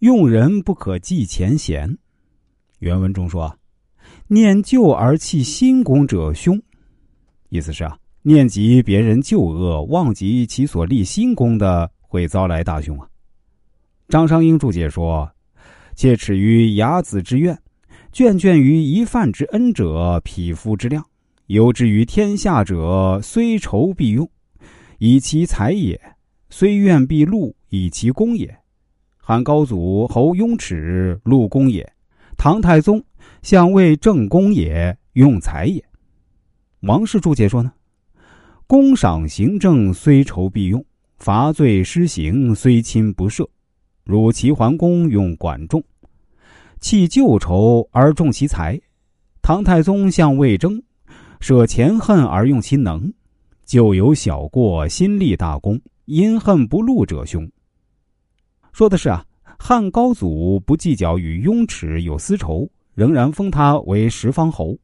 用人不可计前嫌。原文中说：“念旧而弃新功者凶。”意思是啊，念及别人旧恶，忘记其所立新功的，会遭来大凶啊。张商英注解说：“切耻于雅子之怨，眷眷于一饭之恩者，匹夫之量，有之于天下者，虽仇必用，以其才也；虽怨必禄，以其功也。汉高祖侯雍齿，禄功也。”唐太宗相为正公也，用才也。王氏注解说呢：公赏行政虽仇必用，罚罪施行虽亲不赦。如齐桓公用管仲，弃旧仇而重其才；唐太宗相魏征，舍前恨而用其能。旧有小过，新立大功，因恨不禄者凶。说的是啊。汉高祖不计较与雍齿有私仇，仍然封他为十方侯；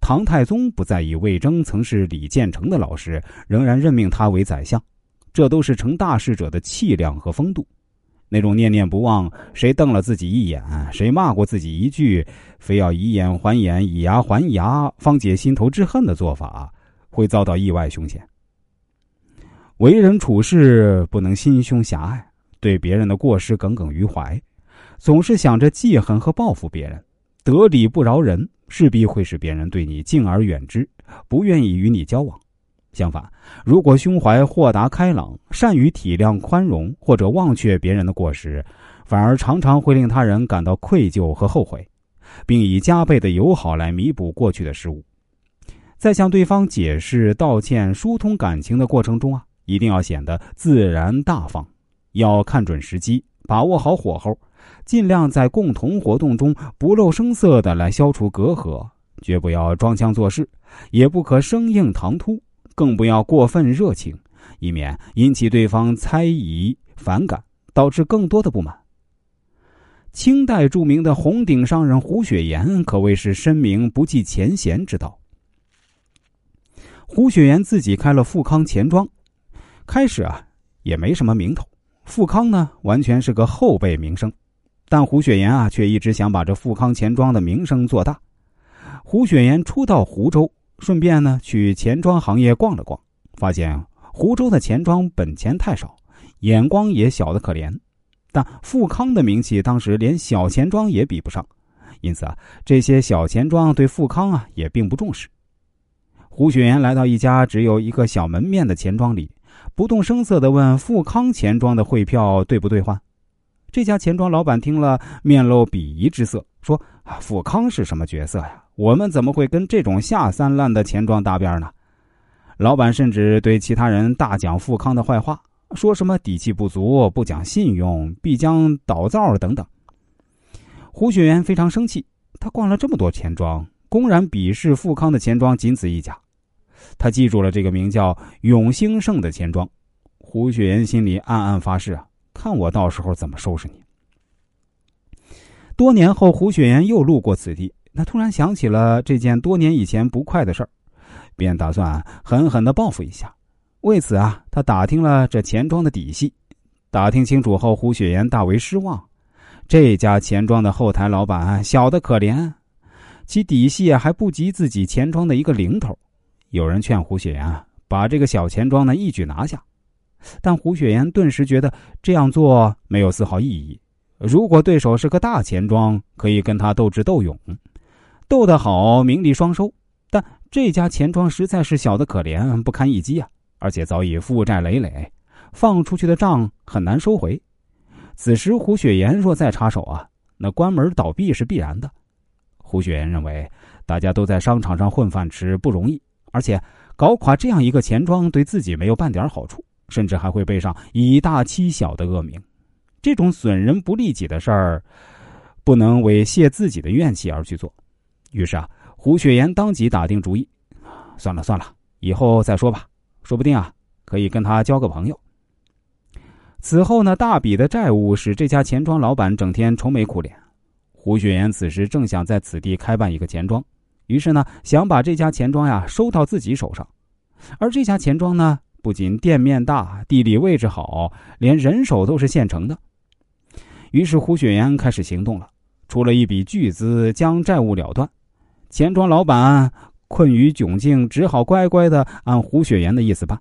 唐太宗不在意魏征曾是李建成的老师，仍然任命他为宰相。这都是成大事者的气量和风度。那种念念不忘，谁瞪了自己一眼，谁骂过自己一句，非要以眼还眼，以牙还牙，方解心头之恨的做法，会遭到意外凶险。为人处事不能心胸狭隘。对别人的过失耿耿于怀，总是想着记恨和报复别人，得理不饶人，势必会使别人对你敬而远之，不愿意与你交往。相反，如果胸怀豁达开朗，善于体谅宽容，或者忘却别人的过失，反而常常会令他人感到愧疚和后悔，并以加倍的友好来弥补过去的失误。在向对方解释、道歉、疏通感情的过程中啊，一定要显得自然大方。要看准时机，把握好火候，尽量在共同活动中不露声色的来消除隔阂，绝不要装腔作势，也不可生硬唐突，更不要过分热情，以免引起对方猜疑反感，导致更多的不满。清代著名的红顶商人胡雪岩可谓是深明不计前嫌之道。胡雪岩自己开了富康钱庄，开始啊也没什么名头。富康呢，完全是个后辈名声，但胡雪岩啊，却一直想把这富康钱庄的名声做大。胡雪岩初到湖州，顺便呢去钱庄行业逛了逛，发现湖州的钱庄本钱太少，眼光也小的可怜。但富康的名气当时连小钱庄也比不上，因此啊，这些小钱庄对富康啊也并不重视。胡雪岩来到一家只有一个小门面的钱庄里。不动声色的问富康钱庄的汇票兑不兑换？这家钱庄老板听了，面露鄙夷之色，说：“富康是什么角色呀？我们怎么会跟这种下三滥的钱庄搭边呢？”老板甚至对其他人大讲富康的坏话，说什么底气不足、不讲信用、必将倒灶等等。胡雪岩非常生气，他逛了这么多钱庄，公然鄙视富康的钱庄仅此一家。他记住了这个名叫永兴盛的钱庄，胡雪岩心里暗暗发誓啊，看我到时候怎么收拾你。多年后，胡雪岩又路过此地，他突然想起了这件多年以前不快的事儿，便打算狠狠的报复一下。为此啊，他打听了这钱庄的底细，打听清楚后，胡雪岩大为失望。这家钱庄的后台老板小的可怜，其底细还不及自己钱庄的一个零头。有人劝胡雪岩啊，把这个小钱庄呢一举拿下，但胡雪岩顿时觉得这样做没有丝毫意义。如果对手是个大钱庄，可以跟他斗智斗勇，斗得好，名利双收。但这家钱庄实在是小的可怜，不堪一击啊！而且早已负债累累，放出去的账很难收回。此时胡雪岩若再插手啊，那关门倒闭是必然的。胡雪岩认为，大家都在商场上混饭吃，不容易。而且，搞垮这样一个钱庄对自己没有半点好处，甚至还会背上以大欺小的恶名。这种损人不利己的事儿，不能为泄自己的怨气而去做。于是啊，胡雪岩当即打定主意：算了算了，以后再说吧。说不定啊，可以跟他交个朋友。此后呢，大笔的债务使这家钱庄老板整天愁眉苦脸。胡雪岩此时正想在此地开办一个钱庄。于是呢，想把这家钱庄呀收到自己手上，而这家钱庄呢，不仅店面大、地理位置好，连人手都是现成的。于是胡雪岩开始行动了，出了一笔巨资将债务了断。钱庄老板困于窘境，只好乖乖的按胡雪岩的意思办。